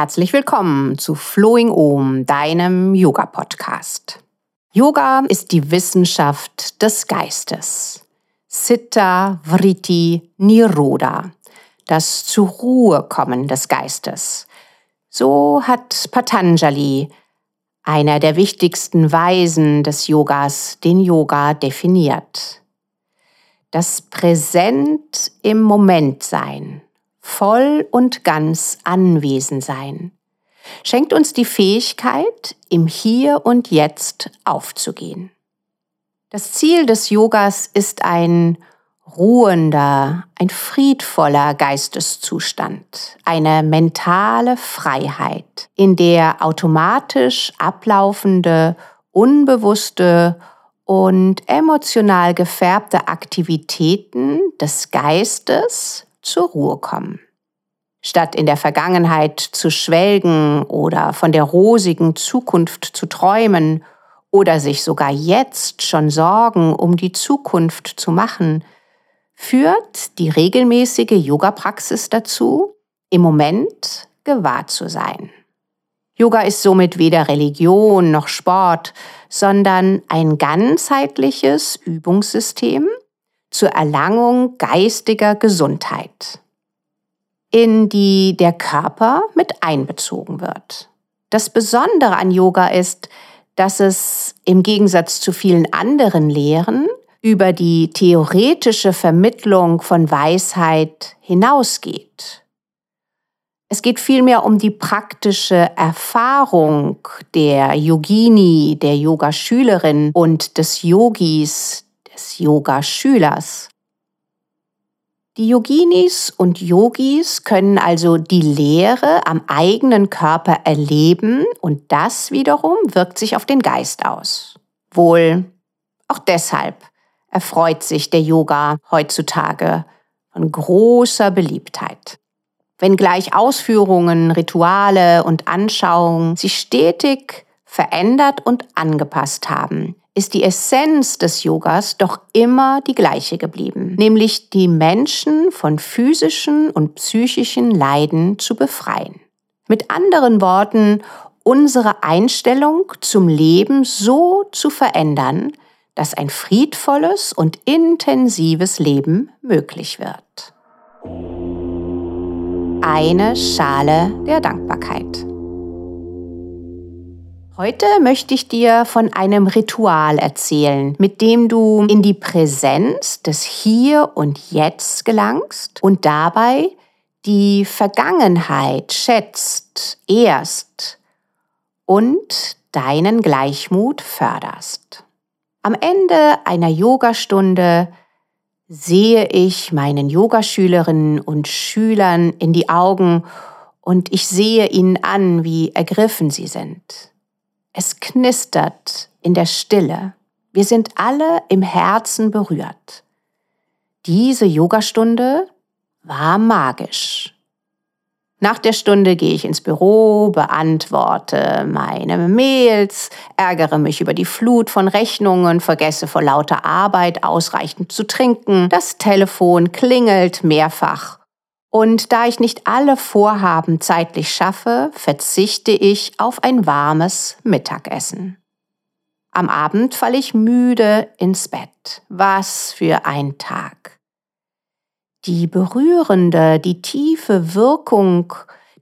Herzlich willkommen zu Flowing Om, deinem Yoga-Podcast. Yoga ist die Wissenschaft des Geistes. Sitta Vritti Niroda, das zur Ruhe kommen des Geistes. So hat Patanjali einer der wichtigsten Weisen des Yogas, den Yoga definiert. Das Präsent im Moment sein, voll und ganz anwesend sein, schenkt uns die Fähigkeit, im Hier und Jetzt aufzugehen. Das Ziel des Yogas ist ein ruhender, ein friedvoller Geisteszustand, eine mentale Freiheit, in der automatisch ablaufende, unbewusste und emotional gefärbte Aktivitäten des Geistes zur Ruhe kommen. Statt in der Vergangenheit zu schwelgen oder von der rosigen Zukunft zu träumen oder sich sogar jetzt schon Sorgen um die Zukunft zu machen, führt die regelmäßige Yoga-Praxis dazu, im Moment gewahr zu sein. Yoga ist somit weder Religion noch Sport, sondern ein ganzheitliches Übungssystem zur Erlangung geistiger Gesundheit, in die der Körper mit einbezogen wird. Das Besondere an Yoga ist, dass es im Gegensatz zu vielen anderen Lehren über die theoretische Vermittlung von Weisheit hinausgeht. Es geht vielmehr um die praktische Erfahrung der Yogini, der Yogaschülerin und des Yogis, des Yogaschülers. Die Yoginis und Yogis können also die Lehre am eigenen Körper erleben und das wiederum wirkt sich auf den Geist aus. Wohl auch deshalb erfreut sich der Yoga heutzutage von großer Beliebtheit. Wenngleich Ausführungen, Rituale und Anschauungen sich stetig verändert und angepasst haben, ist die Essenz des Yogas doch immer die gleiche geblieben, nämlich die Menschen von physischen und psychischen Leiden zu befreien. Mit anderen Worten, unsere Einstellung zum Leben so zu verändern, dass ein friedvolles und intensives Leben möglich wird. Eine Schale der Dankbarkeit. Heute möchte ich dir von einem Ritual erzählen, mit dem du in die Präsenz des Hier und Jetzt gelangst und dabei die Vergangenheit schätzt, ehrst und deinen Gleichmut förderst. Am Ende einer Yogastunde sehe ich meinen Yogaschülerinnen und Schülern in die Augen und ich sehe ihnen an, wie ergriffen sie sind. Es knistert in der Stille. Wir sind alle im Herzen berührt. Diese Yogastunde war magisch. Nach der Stunde gehe ich ins Büro, beantworte meine Mails, ärgere mich über die Flut von Rechnungen, vergesse vor lauter Arbeit ausreichend zu trinken, das Telefon klingelt mehrfach. Und da ich nicht alle Vorhaben zeitlich schaffe, verzichte ich auf ein warmes Mittagessen. Am Abend falle ich müde ins Bett. Was für ein Tag die berührende, die tiefe Wirkung,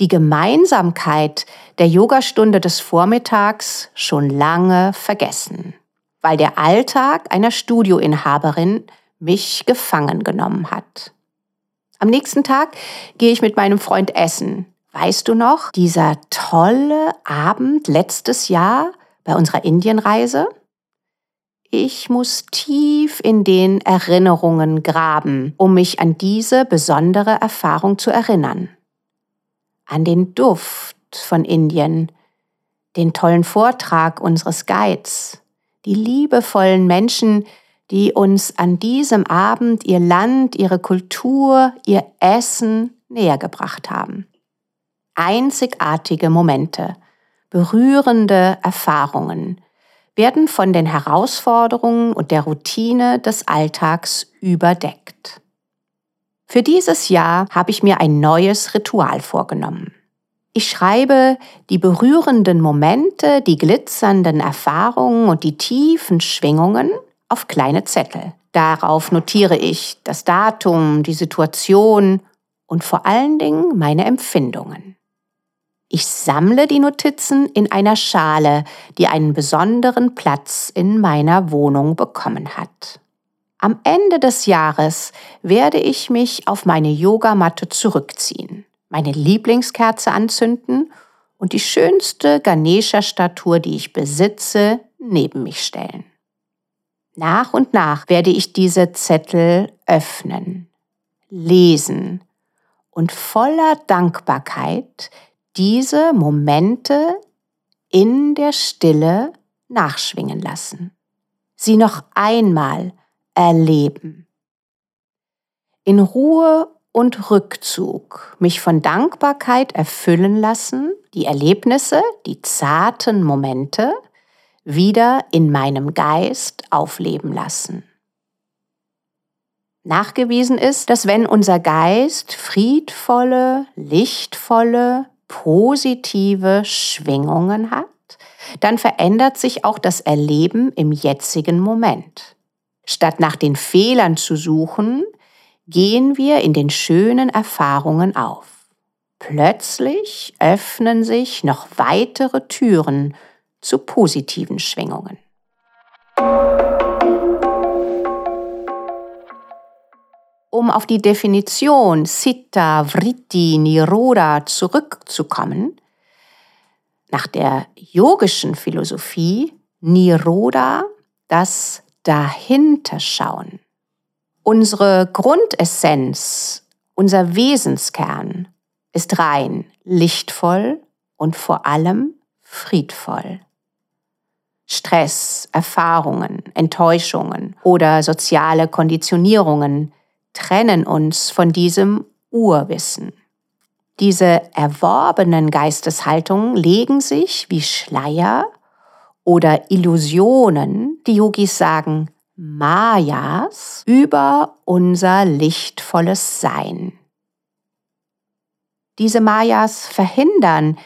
die Gemeinsamkeit der Yogastunde des Vormittags schon lange vergessen, weil der Alltag einer Studioinhaberin mich gefangen genommen hat. Am nächsten Tag gehe ich mit meinem Freund essen. Weißt du noch, dieser tolle Abend letztes Jahr bei unserer Indienreise? Ich muss tief in den Erinnerungen graben, um mich an diese besondere Erfahrung zu erinnern. An den Duft von Indien, den tollen Vortrag unseres Guides, die liebevollen Menschen, die uns an diesem Abend ihr Land, ihre Kultur, ihr Essen nähergebracht haben. Einzigartige Momente, berührende Erfahrungen, werden von den Herausforderungen und der Routine des Alltags überdeckt. Für dieses Jahr habe ich mir ein neues Ritual vorgenommen. Ich schreibe die berührenden Momente, die glitzernden Erfahrungen und die tiefen Schwingungen auf kleine Zettel. Darauf notiere ich das Datum, die Situation und vor allen Dingen meine Empfindungen. Ich sammle die Notizen in einer Schale, die einen besonderen Platz in meiner Wohnung bekommen hat. Am Ende des Jahres werde ich mich auf meine Yogamatte zurückziehen, meine Lieblingskerze anzünden und die schönste Ganesha-Statue, die ich besitze, neben mich stellen. Nach und nach werde ich diese Zettel öffnen, lesen und voller Dankbarkeit diese Momente in der Stille nachschwingen lassen. Sie noch einmal erleben. In Ruhe und Rückzug mich von Dankbarkeit erfüllen lassen, die Erlebnisse, die zarten Momente wieder in meinem Geist aufleben lassen. Nachgewiesen ist, dass wenn unser Geist friedvolle, lichtvolle, positive Schwingungen hat, dann verändert sich auch das Erleben im jetzigen Moment. Statt nach den Fehlern zu suchen, gehen wir in den schönen Erfahrungen auf. Plötzlich öffnen sich noch weitere Türen zu positiven Schwingungen. Um auf die Definition Sitta, Vritti, Niroda zurückzukommen, nach der yogischen Philosophie Niroda das Dahinterschauen. Unsere Grundessenz, unser Wesenskern ist rein, lichtvoll und vor allem friedvoll. Stress, Erfahrungen, Enttäuschungen oder soziale Konditionierungen trennen uns von diesem Urwissen. Diese erworbenen Geisteshaltungen legen sich wie Schleier oder Illusionen, die Yogis sagen Mayas, über unser lichtvolles Sein. Diese Mayas verhindern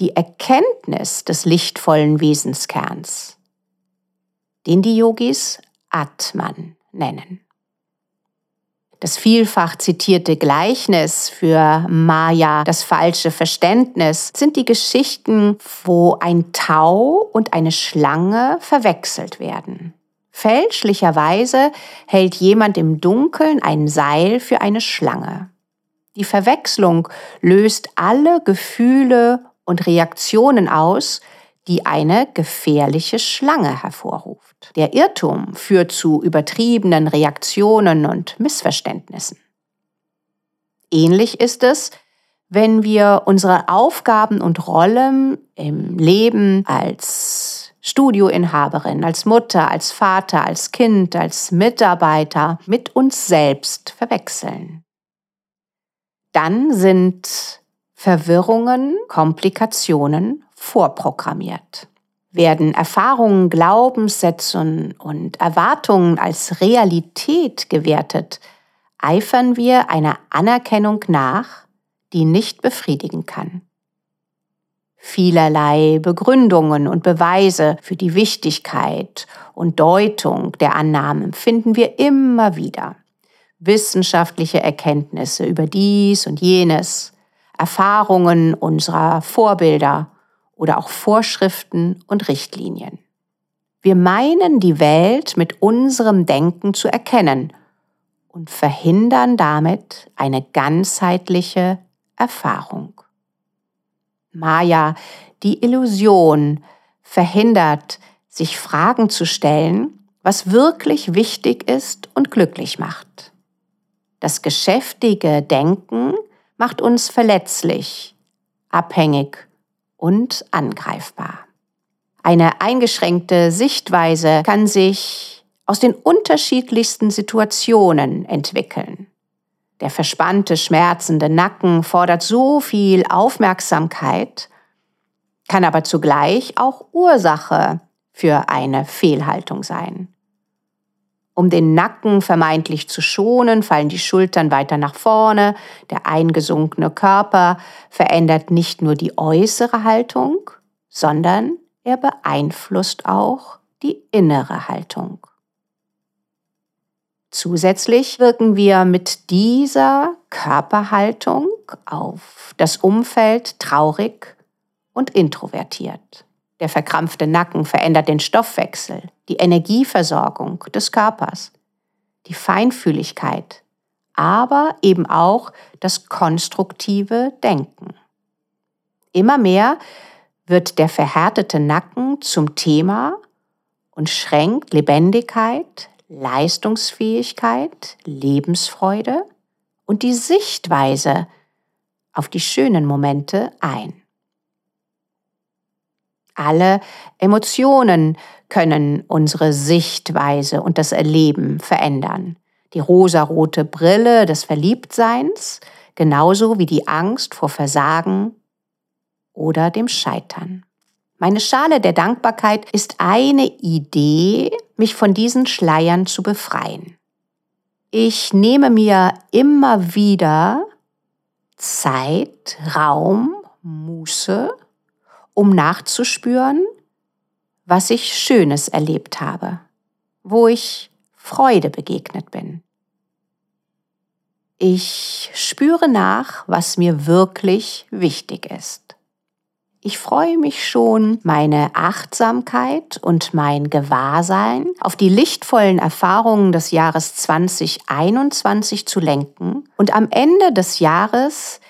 die Erkenntnis des lichtvollen Wesenskerns, den die Yogis Atman nennen. Das vielfach zitierte Gleichnis für Maya, das falsche Verständnis, sind die Geschichten, wo ein Tau und eine Schlange verwechselt werden. Fälschlicherweise hält jemand im Dunkeln ein Seil für eine Schlange. Die Verwechslung löst alle Gefühle und Reaktionen aus, die eine gefährliche Schlange hervorruft. Der Irrtum führt zu übertriebenen Reaktionen und Missverständnissen. Ähnlich ist es, wenn wir unsere Aufgaben und Rollen im Leben als Studioinhaberin, als Mutter, als Vater, als Kind, als Mitarbeiter mit uns selbst verwechseln. Dann sind Verwirrungen, Komplikationen vorprogrammiert. Werden Erfahrungen, Glaubenssätze und Erwartungen als Realität gewertet, eifern wir einer Anerkennung nach, die nicht befriedigen kann. Vielerlei Begründungen und Beweise für die Wichtigkeit und Deutung der Annahmen finden wir immer wieder. Wissenschaftliche Erkenntnisse über dies und jenes, Erfahrungen unserer Vorbilder oder auch Vorschriften und Richtlinien. Wir meinen, die Welt mit unserem Denken zu erkennen und verhindern damit eine ganzheitliche Erfahrung. Maya, die Illusion, verhindert, sich Fragen zu stellen, was wirklich wichtig ist und glücklich macht. Das geschäftige Denken macht uns verletzlich, abhängig und angreifbar. Eine eingeschränkte Sichtweise kann sich aus den unterschiedlichsten Situationen entwickeln. Der verspannte, schmerzende Nacken fordert so viel Aufmerksamkeit, kann aber zugleich auch Ursache für eine Fehlhaltung sein. Um den Nacken vermeintlich zu schonen, fallen die Schultern weiter nach vorne, der eingesunkene Körper verändert nicht nur die äußere Haltung, sondern er beeinflusst auch die innere Haltung. Zusätzlich wirken wir mit dieser Körperhaltung auf das Umfeld traurig und introvertiert. Der verkrampfte Nacken verändert den Stoffwechsel, die Energieversorgung des Körpers, die Feinfühligkeit, aber eben auch das konstruktive Denken. Immer mehr wird der verhärtete Nacken zum Thema und schränkt Lebendigkeit, Leistungsfähigkeit, Lebensfreude und die Sichtweise auf die schönen Momente ein. Alle Emotionen können unsere Sichtweise und das Erleben verändern. Die rosarote Brille des Verliebtseins, genauso wie die Angst vor Versagen oder dem Scheitern. Meine Schale der Dankbarkeit ist eine Idee, mich von diesen Schleiern zu befreien. Ich nehme mir immer wieder Zeit, Raum, Muße, um nachzuspüren, was ich Schönes erlebt habe, wo ich Freude begegnet bin. Ich spüre nach, was mir wirklich wichtig ist. Ich freue mich schon, meine Achtsamkeit und mein Gewahrsein auf die lichtvollen Erfahrungen des Jahres 2021 zu lenken und am Ende des Jahres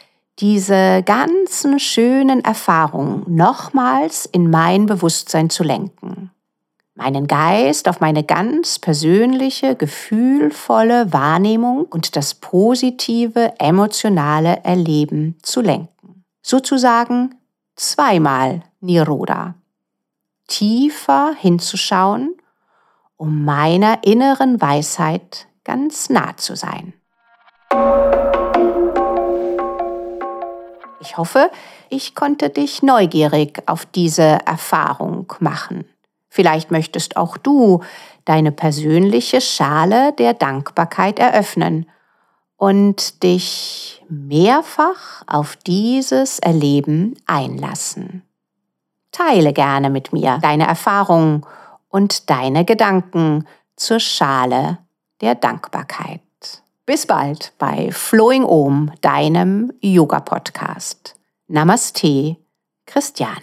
diese ganzen schönen Erfahrungen nochmals in mein Bewusstsein zu lenken. Meinen Geist auf meine ganz persönliche, gefühlvolle Wahrnehmung und das positive, emotionale Erleben zu lenken. Sozusagen zweimal Niroda. Tiefer hinzuschauen, um meiner inneren Weisheit ganz nah zu sein. Ich hoffe, ich konnte dich neugierig auf diese Erfahrung machen. Vielleicht möchtest auch du deine persönliche Schale der Dankbarkeit eröffnen und dich mehrfach auf dieses Erleben einlassen. Teile gerne mit mir deine Erfahrungen und deine Gedanken zur Schale der Dankbarkeit. Bis bald bei Flowing Om, deinem Yoga-Podcast. Namaste, Christiane.